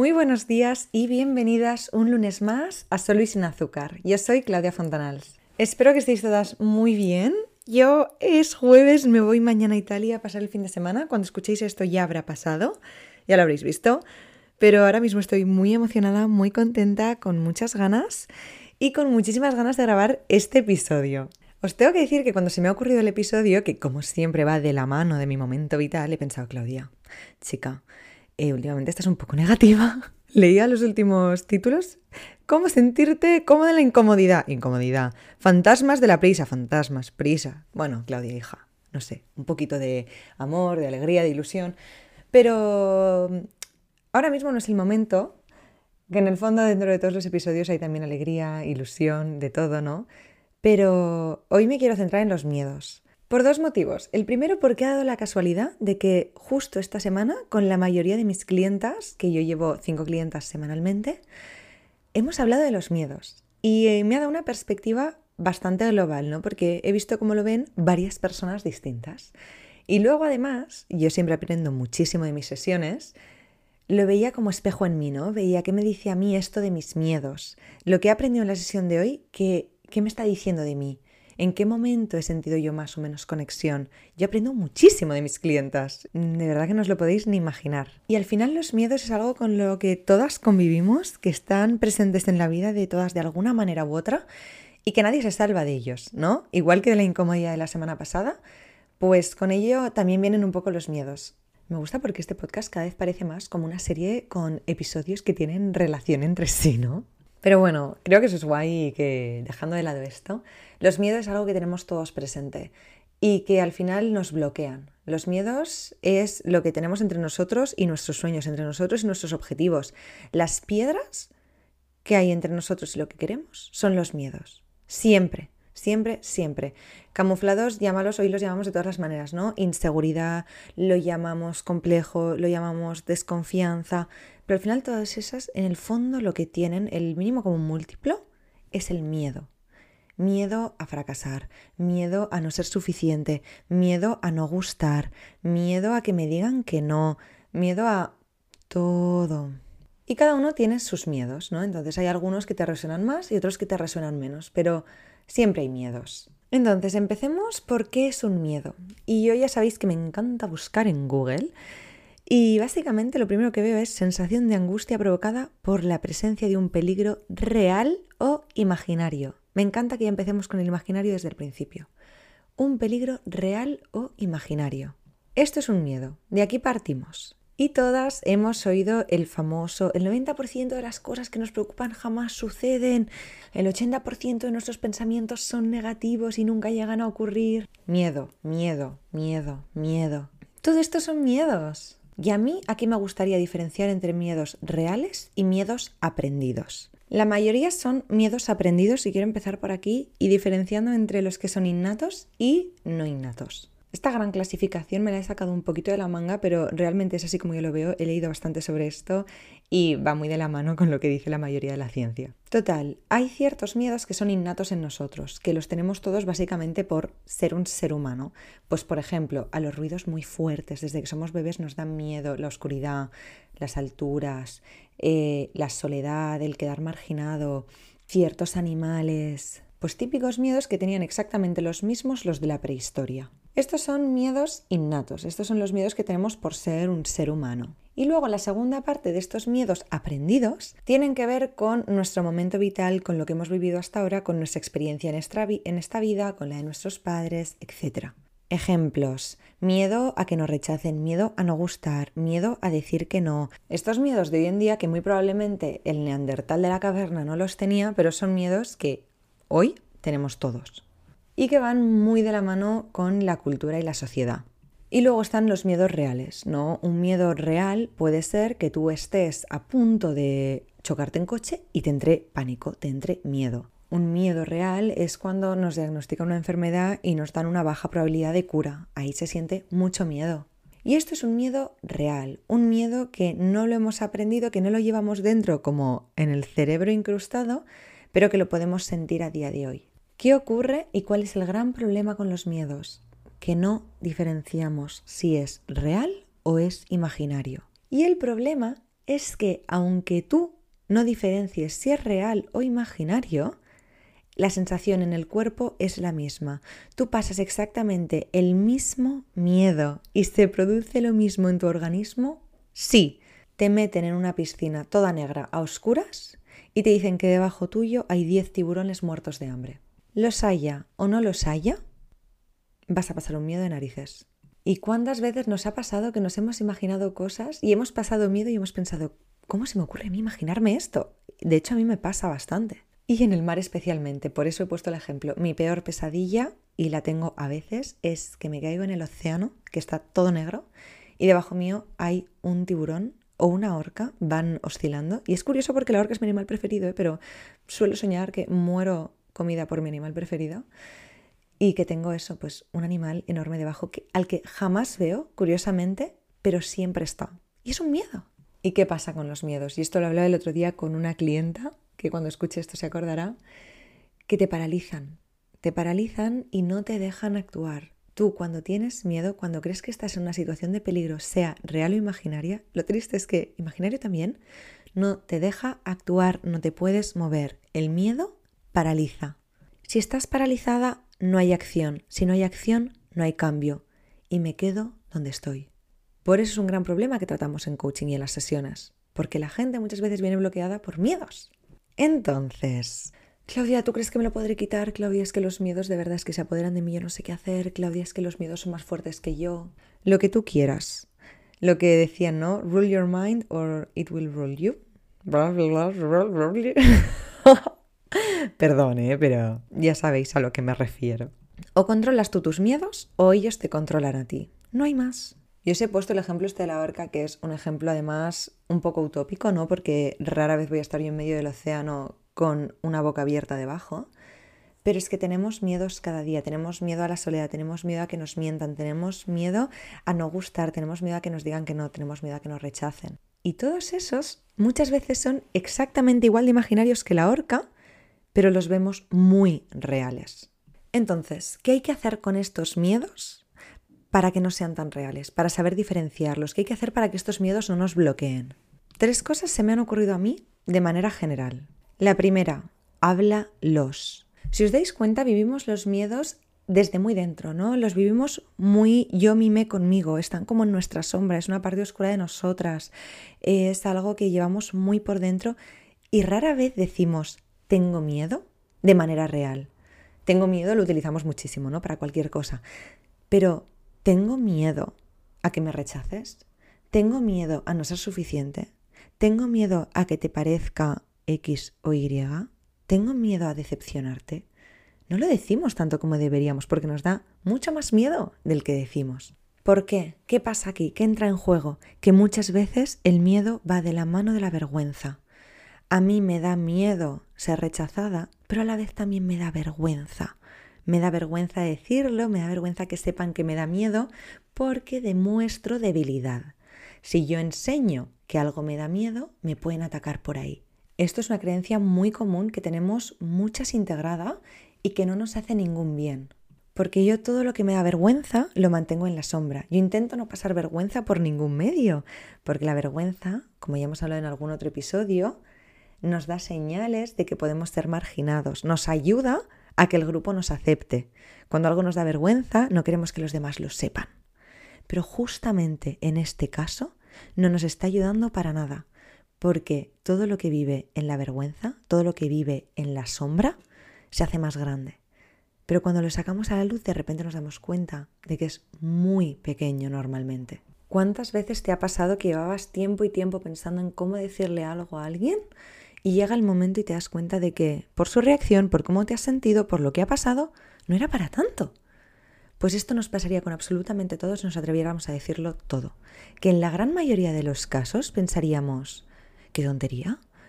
Muy buenos días y bienvenidas un lunes más a Solo y sin azúcar. Yo soy Claudia Fontanals. Espero que estéis todas muy bien. Yo es jueves, me voy mañana a Italia a pasar el fin de semana. Cuando escuchéis esto ya habrá pasado, ya lo habréis visto. Pero ahora mismo estoy muy emocionada, muy contenta, con muchas ganas y con muchísimas ganas de grabar este episodio. Os tengo que decir que cuando se me ha ocurrido el episodio, que como siempre va de la mano de mi momento vital, he pensado, Claudia, chica, eh, últimamente estás un poco negativa. Leía los últimos títulos. ¿Cómo sentirte cómoda en la incomodidad? Incomodidad. Fantasmas de la prisa. Fantasmas, prisa. Bueno, Claudia, hija, no sé, un poquito de amor, de alegría, de ilusión. Pero mm, ahora mismo no es el momento, que en el fondo dentro de todos los episodios hay también alegría, ilusión, de todo, ¿no? Pero hoy me quiero centrar en los miedos. Por dos motivos. El primero porque ha dado la casualidad de que justo esta semana, con la mayoría de mis clientas, que yo llevo cinco clientas semanalmente, hemos hablado de los miedos. Y eh, me ha dado una perspectiva bastante global, ¿no? Porque he visto cómo lo ven varias personas distintas. Y luego además, yo siempre aprendo muchísimo de mis sesiones, lo veía como espejo en mí, ¿no? Veía qué me dice a mí esto de mis miedos. Lo que he aprendido en la sesión de hoy, ¿qué, qué me está diciendo de mí? ¿En qué momento he sentido yo más o menos conexión? Yo aprendo muchísimo de mis clientas. De verdad que no os lo podéis ni imaginar. Y al final los miedos es algo con lo que todas convivimos, que están presentes en la vida de todas de alguna manera u otra y que nadie se salva de ellos, ¿no? Igual que de la incomodidad de la semana pasada, pues con ello también vienen un poco los miedos. Me gusta porque este podcast cada vez parece más como una serie con episodios que tienen relación entre sí, ¿no? Pero bueno, creo que eso es guay y que dejando de lado esto, los miedos es algo que tenemos todos presente y que al final nos bloquean. Los miedos es lo que tenemos entre nosotros y nuestros sueños, entre nosotros y nuestros objetivos. Las piedras que hay entre nosotros y lo que queremos son los miedos. Siempre, siempre, siempre. Camuflados, llámalos, hoy los llamamos de todas las maneras, ¿no? Inseguridad, lo llamamos complejo, lo llamamos desconfianza, pero al final todas esas, en el fondo, lo que tienen, el mínimo como múltiplo, es el miedo. Miedo a fracasar, miedo a no ser suficiente, miedo a no gustar, miedo a que me digan que no, miedo a todo. Y cada uno tiene sus miedos, ¿no? Entonces hay algunos que te resuenan más y otros que te resuenan menos, pero siempre hay miedos. Entonces empecemos por qué es un miedo. Y yo ya sabéis que me encanta buscar en Google y básicamente lo primero que veo es sensación de angustia provocada por la presencia de un peligro real o imaginario. Me encanta que ya empecemos con el imaginario desde el principio. Un peligro real o imaginario. Esto es un miedo. De aquí partimos. Y todas hemos oído el famoso, el 90% de las cosas que nos preocupan jamás suceden, el 80% de nuestros pensamientos son negativos y nunca llegan a ocurrir. Miedo, miedo, miedo, miedo. Todo esto son miedos. Y a mí aquí me gustaría diferenciar entre miedos reales y miedos aprendidos. La mayoría son miedos aprendidos y quiero empezar por aquí y diferenciando entre los que son innatos y no innatos. Esta gran clasificación me la he sacado un poquito de la manga, pero realmente es así como yo lo veo. He leído bastante sobre esto y va muy de la mano con lo que dice la mayoría de la ciencia. Total, hay ciertos miedos que son innatos en nosotros, que los tenemos todos básicamente por ser un ser humano. Pues por ejemplo, a los ruidos muy fuertes, desde que somos bebés nos dan miedo la oscuridad, las alturas, eh, la soledad, el quedar marginado, ciertos animales. Pues típicos miedos que tenían exactamente los mismos los de la prehistoria. Estos son miedos innatos, estos son los miedos que tenemos por ser un ser humano. Y luego la segunda parte de estos miedos aprendidos tienen que ver con nuestro momento vital, con lo que hemos vivido hasta ahora, con nuestra experiencia en esta, en esta vida, con la de nuestros padres, etc. Ejemplos. Miedo a que nos rechacen, miedo a no gustar, miedo a decir que no. Estos miedos de hoy en día que muy probablemente el neandertal de la caverna no los tenía, pero son miedos que hoy tenemos todos y que van muy de la mano con la cultura y la sociedad. Y luego están los miedos reales, ¿no? Un miedo real puede ser que tú estés a punto de chocarte en coche y te entre pánico, te entre miedo. Un miedo real es cuando nos diagnostican una enfermedad y nos dan una baja probabilidad de cura. Ahí se siente mucho miedo. Y esto es un miedo real, un miedo que no lo hemos aprendido, que no lo llevamos dentro como en el cerebro incrustado, pero que lo podemos sentir a día de hoy. ¿Qué ocurre y cuál es el gran problema con los miedos? Que no diferenciamos si es real o es imaginario. Y el problema es que aunque tú no diferencies si es real o imaginario, la sensación en el cuerpo es la misma. Tú pasas exactamente el mismo miedo y se produce lo mismo en tu organismo si te meten en una piscina toda negra a oscuras y te dicen que debajo tuyo hay 10 tiburones muertos de hambre. Los haya o no los haya, vas a pasar un miedo de narices. ¿Y cuántas veces nos ha pasado que nos hemos imaginado cosas y hemos pasado miedo y hemos pensado, ¿cómo se me ocurre a mí imaginarme esto? De hecho, a mí me pasa bastante. Y en el mar especialmente, por eso he puesto el ejemplo. Mi peor pesadilla, y la tengo a veces, es que me caigo en el océano, que está todo negro, y debajo mío hay un tiburón o una orca, van oscilando. Y es curioso porque la orca es mi animal preferido, ¿eh? pero suelo soñar que muero comida por mi animal preferido y que tengo eso, pues un animal enorme debajo que, al que jamás veo, curiosamente, pero siempre está. Y es un miedo. ¿Y qué pasa con los miedos? Y esto lo hablaba el otro día con una clienta, que cuando escuche esto se acordará, que te paralizan. Te paralizan y no te dejan actuar. Tú cuando tienes miedo, cuando crees que estás en una situación de peligro, sea real o imaginaria, lo triste es que imaginario también, no te deja actuar, no te puedes mover. El miedo paraliza. Si estás paralizada, no hay acción. Si no hay acción, no hay cambio. Y me quedo donde estoy. Por eso es un gran problema que tratamos en coaching y en las sesiones. Porque la gente muchas veces viene bloqueada por miedos. Entonces, Claudia, ¿tú crees que me lo podré quitar? Claudia, es que los miedos de verdad es que se apoderan de mí, yo no sé qué hacer. Claudia, es que los miedos son más fuertes que yo. Lo que tú quieras. Lo que decían, ¿no? Rule your mind or it will rule you. Perdón, ¿eh? pero ya sabéis a lo que me refiero. O controlas tú tus miedos o ellos te controlan a ti. No hay más. Yo os he puesto el ejemplo este de la barca, que es un ejemplo además un poco utópico, ¿no? Porque rara vez voy a estar yo en medio del océano con una boca abierta debajo. Pero es que tenemos miedos cada día, tenemos miedo a la soledad, tenemos miedo a que nos mientan, tenemos miedo a no gustar, tenemos miedo a que nos digan que no, tenemos miedo a que nos rechacen. Y todos esos muchas veces son exactamente igual de imaginarios que la horca, pero los vemos muy reales. Entonces, ¿qué hay que hacer con estos miedos para que no sean tan reales? Para saber diferenciarlos. ¿Qué hay que hacer para que estos miedos no nos bloqueen? Tres cosas se me han ocurrido a mí de manera general. La primera, háblalos. Si os dais cuenta, vivimos los miedos desde muy dentro, ¿no? Los vivimos muy yo mime conmigo, están como en nuestra sombra, es una parte oscura de nosotras, es algo que llevamos muy por dentro y rara vez decimos, tengo miedo de manera real. Tengo miedo, lo utilizamos muchísimo, ¿no? Para cualquier cosa. Pero, ¿tengo miedo a que me rechaces? ¿Tengo miedo a no ser suficiente? ¿Tengo miedo a que te parezca X o Y? ¿Tengo miedo a decepcionarte? No lo decimos tanto como deberíamos porque nos da mucho más miedo del que decimos. ¿Por qué? ¿Qué pasa aquí? ¿Qué entra en juego? Que muchas veces el miedo va de la mano de la vergüenza. A mí me da miedo ser rechazada, pero a la vez también me da vergüenza. Me da vergüenza decirlo, me da vergüenza que sepan que me da miedo porque demuestro debilidad. Si yo enseño que algo me da miedo, me pueden atacar por ahí. Esto es una creencia muy común que tenemos muchas integrada y que no nos hace ningún bien. Porque yo todo lo que me da vergüenza lo mantengo en la sombra. Yo intento no pasar vergüenza por ningún medio, porque la vergüenza, como ya hemos hablado en algún otro episodio, nos da señales de que podemos ser marginados, nos ayuda a que el grupo nos acepte. Cuando algo nos da vergüenza, no queremos que los demás lo sepan. Pero justamente en este caso no nos está ayudando para nada, porque todo lo que vive en la vergüenza, todo lo que vive en la sombra, se hace más grande. Pero cuando lo sacamos a la luz, de repente nos damos cuenta de que es muy pequeño normalmente. ¿Cuántas veces te ha pasado que llevabas tiempo y tiempo pensando en cómo decirle algo a alguien y llega el momento y te das cuenta de que por su reacción, por cómo te has sentido, por lo que ha pasado, no era para tanto. Pues esto nos pasaría con absolutamente todos si nos atreviéramos a decirlo todo. Que en la gran mayoría de los casos pensaríamos,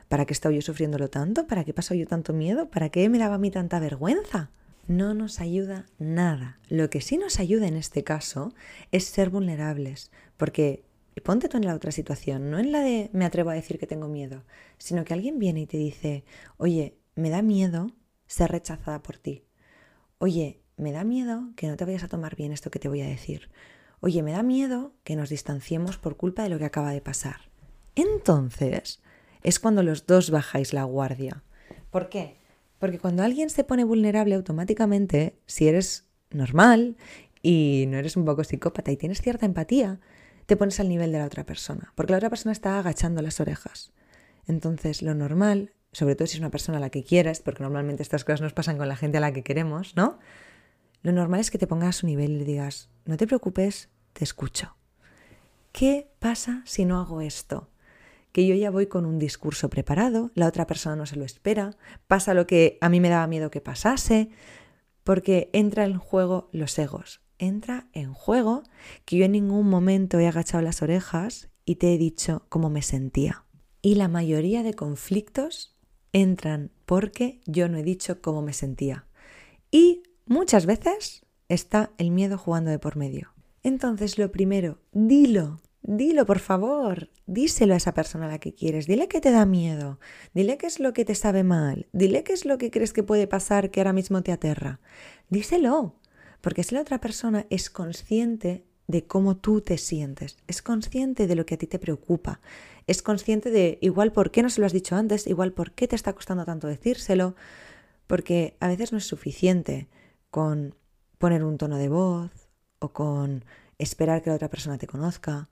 ¿Para qué estaba yo sufriéndolo tanto? ¿Para qué pasó yo tanto miedo? ¿Para qué me daba a mí tanta vergüenza? No nos ayuda nada. Lo que sí nos ayuda en este caso es ser vulnerables, porque ponte tú en la otra situación, no en la de me atrevo a decir que tengo miedo, sino que alguien viene y te dice, oye, me da miedo ser rechazada por ti. Oye, me da miedo que no te vayas a tomar bien esto que te voy a decir. Oye, me da miedo que nos distanciemos por culpa de lo que acaba de pasar. Entonces es cuando los dos bajáis la guardia. ¿Por qué? Porque cuando alguien se pone vulnerable automáticamente, si eres normal y no eres un poco psicópata y tienes cierta empatía, te pones al nivel de la otra persona, porque la otra persona está agachando las orejas. Entonces, lo normal, sobre todo si es una persona a la que quieres, porque normalmente estas cosas nos pasan con la gente a la que queremos, ¿no? Lo normal es que te pongas a su nivel y le digas, no te preocupes, te escucho. ¿Qué pasa si no hago esto? Que yo ya voy con un discurso preparado, la otra persona no se lo espera, pasa lo que a mí me daba miedo que pasase, porque entra en juego los egos. Entra en juego que yo en ningún momento he agachado las orejas y te he dicho cómo me sentía. Y la mayoría de conflictos entran porque yo no he dicho cómo me sentía. Y muchas veces está el miedo jugando de por medio. Entonces, lo primero, dilo, dilo por favor, díselo a esa persona a la que quieres, dile que te da miedo, dile qué es lo que te sabe mal, dile qué es lo que crees que puede pasar que ahora mismo te aterra. Díselo, porque si la otra persona es consciente de cómo tú te sientes, es consciente de lo que a ti te preocupa, es consciente de igual por qué no se lo has dicho antes, igual por qué te está costando tanto decírselo, porque a veces no es suficiente con poner un tono de voz, o con esperar que la otra persona te conozca.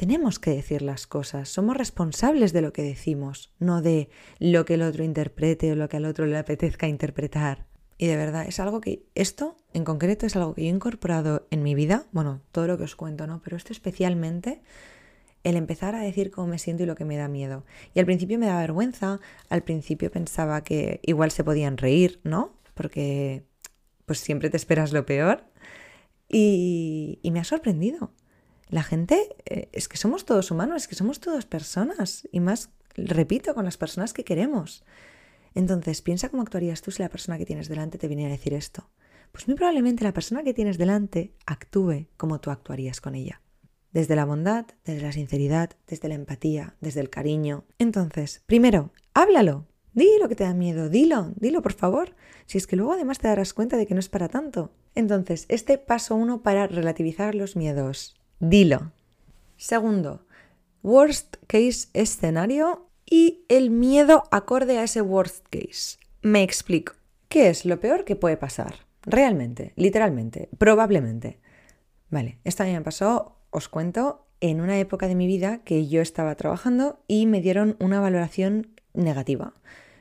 Tenemos que decir las cosas, somos responsables de lo que decimos, no de lo que el otro interprete o lo que al otro le apetezca interpretar. Y de verdad, es algo que, esto en concreto es algo que yo he incorporado en mi vida, bueno, todo lo que os cuento, ¿no? Pero esto especialmente, el empezar a decir cómo me siento y lo que me da miedo. Y al principio me da vergüenza, al principio pensaba que igual se podían reír, ¿no? Porque pues siempre te esperas lo peor. Y, me ha sorprendido. La gente, eh, es que somos todos humanos, es que somos todas personas. Y más, repito, con las personas que queremos. Entonces, piensa cómo actuarías tú si la persona que tienes delante te viniera a decir esto. Pues muy probablemente la persona que tienes delante actúe como tú actuarías con ella. Desde la bondad, desde la sinceridad, desde la empatía, desde el cariño. Entonces, primero, háblalo. Dilo que te da miedo, dilo, dilo por favor. Si es que luego además te darás cuenta de que no es para tanto. Entonces, este paso uno para relativizar los miedos. Dilo. Segundo, worst case escenario y el miedo acorde a ese worst case. Me explico. ¿Qué es lo peor que puede pasar? Realmente, literalmente, probablemente. Vale, esto a mí me pasó, os cuento, en una época de mi vida que yo estaba trabajando y me dieron una valoración negativa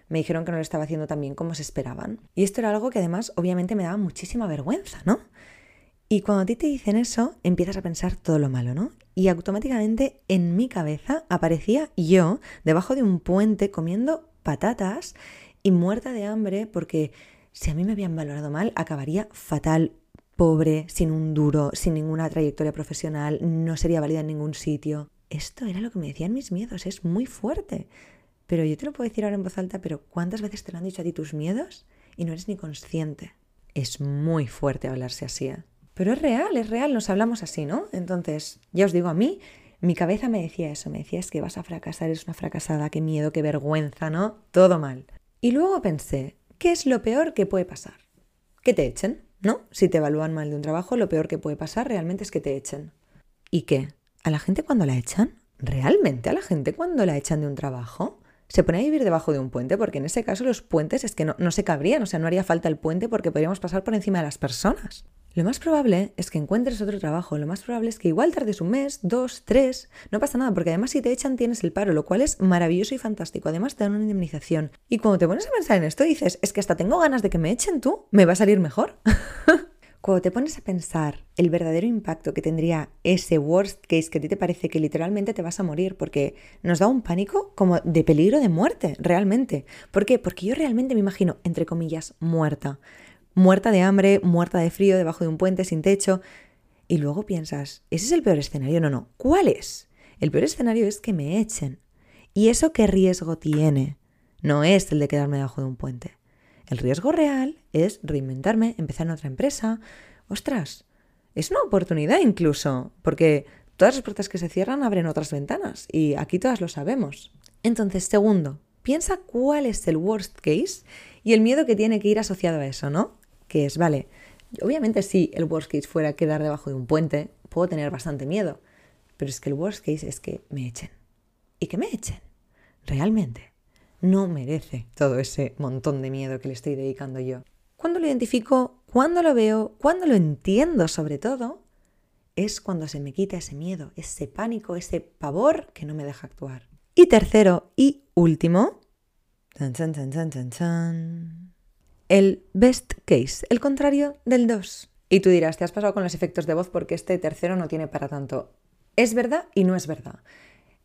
me dijeron que no lo estaba haciendo tan bien como se esperaban. Y esto era algo que además obviamente me daba muchísima vergüenza, ¿no? Y cuando a ti te dicen eso, empiezas a pensar todo lo malo, ¿no? Y automáticamente en mi cabeza aparecía yo debajo de un puente comiendo patatas y muerta de hambre porque si a mí me habían valorado mal, acabaría fatal, pobre, sin un duro, sin ninguna trayectoria profesional, no sería válida en ningún sitio. Esto era lo que me decían mis miedos, es muy fuerte. Pero yo te lo puedo decir ahora en voz alta, pero ¿cuántas veces te lo han dicho a ti tus miedos y no eres ni consciente? Es muy fuerte hablarse así. ¿eh? Pero es real, es real, nos hablamos así, ¿no? Entonces, ya os digo, a mí, mi cabeza me decía eso, me decía es que vas a fracasar, eres una fracasada, qué miedo, qué vergüenza, ¿no? Todo mal. Y luego pensé, ¿qué es lo peor que puede pasar? Que te echen, ¿no? Si te evalúan mal de un trabajo, lo peor que puede pasar realmente es que te echen. ¿Y qué? ¿A la gente cuando la echan? ¿Realmente a la gente cuando la echan de un trabajo? Se pone a vivir debajo de un puente, porque en ese caso los puentes es que no, no se cabrían, o sea, no haría falta el puente porque podríamos pasar por encima de las personas. Lo más probable es que encuentres otro trabajo, lo más probable es que igual tardes un mes, dos, tres, no pasa nada, porque además si te echan tienes el paro, lo cual es maravilloso y fantástico, además te dan una indemnización. Y cuando te pones a pensar en esto dices, es que hasta tengo ganas de que me echen tú, me va a salir mejor. Cuando te pones a pensar el verdadero impacto que tendría ese worst case que a ti te parece que literalmente te vas a morir, porque nos da un pánico como de peligro de muerte, realmente. ¿Por qué? Porque yo realmente me imagino, entre comillas, muerta. Muerta de hambre, muerta de frío, debajo de un puente, sin techo. Y luego piensas, ¿ese es el peor escenario? No, no. ¿Cuál es? El peor escenario es que me echen. ¿Y eso qué riesgo tiene? No es el de quedarme debajo de un puente. El riesgo real es reinventarme, empezar en otra empresa. Ostras, es una oportunidad incluso, porque todas las puertas que se cierran abren otras ventanas y aquí todas lo sabemos. Entonces, segundo, piensa cuál es el worst case y el miedo que tiene que ir asociado a eso, ¿no? Que es, vale, obviamente si el worst case fuera quedar debajo de un puente, puedo tener bastante miedo, pero es que el worst case es que me echen. y que me echen. Realmente, no merece todo ese montón de miedo que le estoy dedicando yo. Cuando lo identifico, cuando lo veo, cuando lo entiendo sobre todo, es cuando se me quita ese miedo, ese pánico, ese pavor que no me deja actuar. Y tercero y último, el best case, el contrario del 2. Y tú dirás, te has pasado con los efectos de voz porque este tercero no tiene para tanto. Es verdad y no es verdad.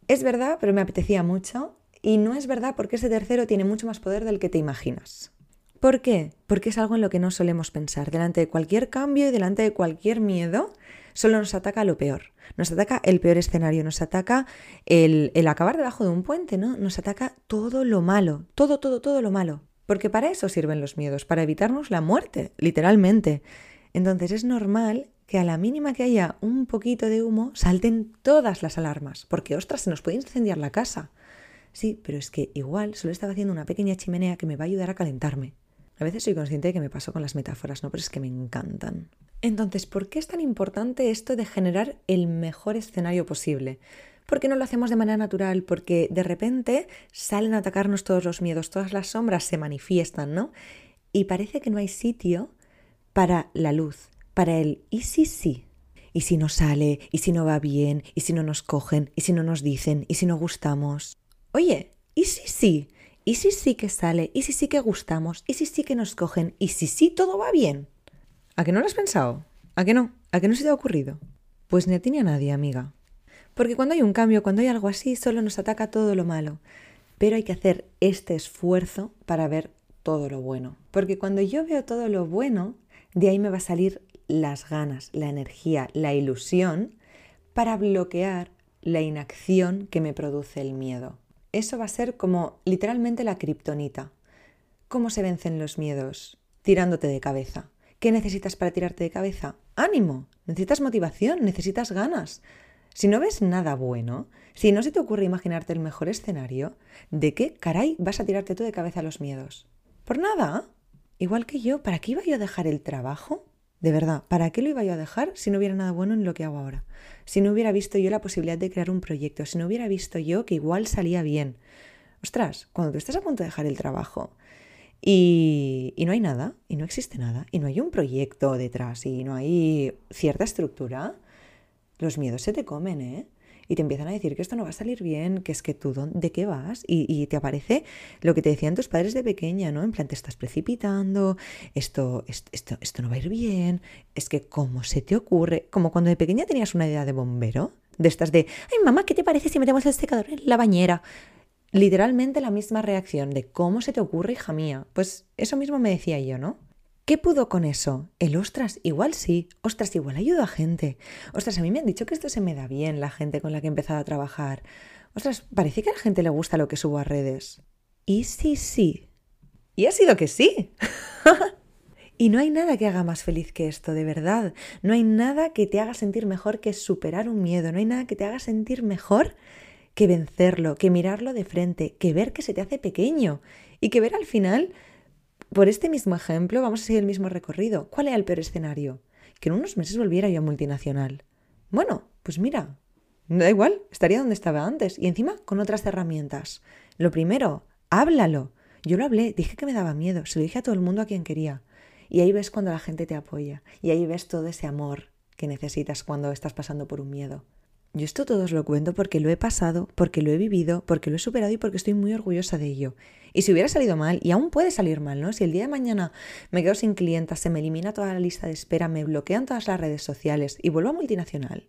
Es verdad, pero me apetecía mucho. Y no es verdad porque ese tercero tiene mucho más poder del que te imaginas. ¿Por qué? Porque es algo en lo que no solemos pensar. Delante de cualquier cambio y delante de cualquier miedo, solo nos ataca lo peor. Nos ataca el peor escenario, nos ataca el, acabar debajo de un puente, ¿no? Nos ataca todo lo malo, todo, todo, todo lo malo. Porque para eso sirven los miedos, para evitarnos la muerte, literalmente. Entonces es normal que a la mínima que haya un poquito de humo salten todas las alarmas, porque ostras, se nos puede incendiar la casa. Sí, pero es que igual solo estaba haciendo una pequeña chimenea que me va a ayudar a calentarme. A veces soy consciente de que me paso con las metáforas, ¿no? Pero es que me encantan. Entonces, ¿por qué es tan importante esto de generar el mejor escenario posible? Porque no lo hacemos de manera natural, porque de repente salen a atacarnos todos los miedos, todas las sombras se manifiestan, ¿no? Y parece que no hay sitio para la luz, para el y si sí. Y si no sale, y si no va bien, y si no nos cogen, y si no nos dicen, y si no gustamos. Oye, ¿y si sí? ¿Y si sí que sale? ¿Y si sí que gustamos? ¿Y si sí que nos cogen? ¿Y si sí todo va bien? ¿A qué no lo has pensado? ¿A qué no? ¿A qué no se te ha ocurrido? Pues ni a ti ni a nadie, amiga. Porque cuando hay un cambio, cuando hay algo así, solo nos ataca todo lo malo. Pero hay que hacer este esfuerzo para ver todo lo bueno. Porque cuando yo veo todo lo bueno, de ahí me va a salir las ganas, la energía, la ilusión para bloquear la inacción que me produce el miedo. Eso va a ser como literalmente la kriptonita. ¿Cómo se vencen los miedos? Tirándote de cabeza. ¿Qué necesitas para tirarte de cabeza? Ánimo. Necesitas motivación, necesitas ganas. Si no ves nada bueno, si no se te ocurre imaginarte el mejor escenario, ¿de qué caray vas a tirarte tú de cabeza los miedos? ¿Por nada? Igual que yo, ¿para qué iba yo a dejar el trabajo? De verdad, ¿para qué lo iba yo a dejar si no hubiera nada bueno en lo que hago ahora? Si no hubiera visto yo la posibilidad de crear un proyecto, si no hubiera visto yo que igual salía bien. Ostras, cuando tú estás a punto de dejar el trabajo y, y no hay nada, y no existe nada, y no hay un proyecto detrás, y no hay cierta estructura, los miedos se te comen, ¿eh? Y te empiezan a decir que esto no va a salir bien, que es que tú, ¿de qué vas? Y, te aparece lo que te decían tus padres de pequeña, ¿no? En plan, te estás precipitando, esto, esto, esto no va a ir bien, es que cómo se te ocurre, como cuando de pequeña tenías una idea de bombero, de estas de, ay mamá, ¿qué te parece si metemos el secador en la bañera? Literalmente la misma reacción de cómo se te ocurre, hija mía. Pues eso mismo me decía yo, ¿no? ¿Qué pudo con eso? El ostras, igual sí. Ostras, igual ayudo a gente. Ostras, a mí me han dicho que esto se me da bien, la gente con la que he empezado a trabajar. Ostras, parece que a la gente le gusta lo que subo a redes. Y sí, sí. Y ha sido que sí. y no hay nada que haga más feliz que esto, de verdad. No hay nada que te haga sentir mejor que superar un miedo. No hay nada que te haga sentir mejor que vencerlo, que mirarlo de frente, que ver que se te hace pequeño y que ver al final por este mismo ejemplo, vamos a seguir el mismo recorrido. ¿Cuál era el peor escenario? Que en unos meses volviera yo a multinacional. Bueno, pues mira, da igual, estaría donde estaba antes y encima con otras herramientas. Lo primero, háblalo. Yo lo hablé, dije que me daba miedo, se lo dije a todo el mundo a quien quería. Y ahí ves cuando la gente te apoya y ahí ves todo ese amor que necesitas cuando estás pasando por un miedo. Yo esto todo os lo cuento porque lo he pasado, porque lo he vivido, porque lo he superado y porque estoy muy orgullosa de ello. Y si hubiera salido mal, y aún puede salir mal, ¿no? Si el día de mañana me quedo sin clientas, se me elimina toda la lista de espera, me bloquean todas las redes sociales y vuelvo a multinacional,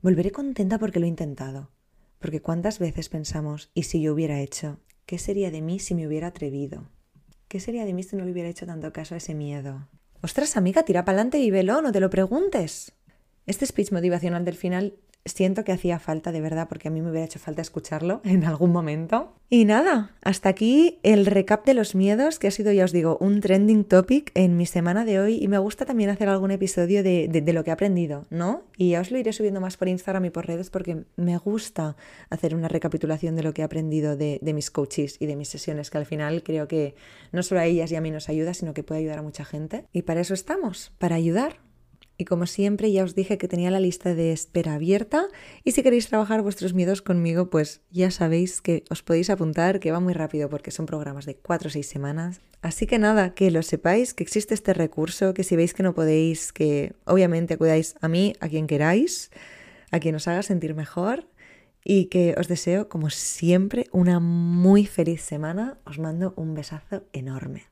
volveré contenta porque lo he intentado. Porque cuántas veces pensamos, ¿y si yo hubiera hecho? ¿Qué sería de mí si me hubiera atrevido? ¿Qué sería de mí si no le hubiera hecho tanto caso a ese miedo? Ostras, amiga, tira pa'lante y velo, no te lo preguntes. Este speech motivacional del final siento que hacía falta de verdad porque a mí me hubiera hecho falta escucharlo en algún momento. Y nada, hasta aquí el recap de los miedos, que ha sido, ya os digo, un trending topic en mi semana de hoy y me gusta también hacer algún episodio de, de, lo que he aprendido, ¿no? Y ya os lo iré subiendo más por Instagram y por redes porque me gusta hacer una recapitulación de lo que he aprendido de, de mis coaches y de mis sesiones, que al final creo que no solo a ellas y a mí nos ayuda, sino que puede ayudar a mucha gente. Y para eso estamos, para ayudar Y como siempre ya os dije que tenía la lista de espera abierta y si queréis trabajar vuestros miedos conmigo, pues ya sabéis que os podéis apuntar, que va muy rápido porque son programas de 4 o 6 semanas. Así que nada, que lo sepáis, que existe este recurso, que si veis que no podéis, que obviamente acudáis a mí, a quien queráis, a quien os haga sentir mejor y que os deseo, como siempre, una muy feliz semana. Os mando un besazo enorme.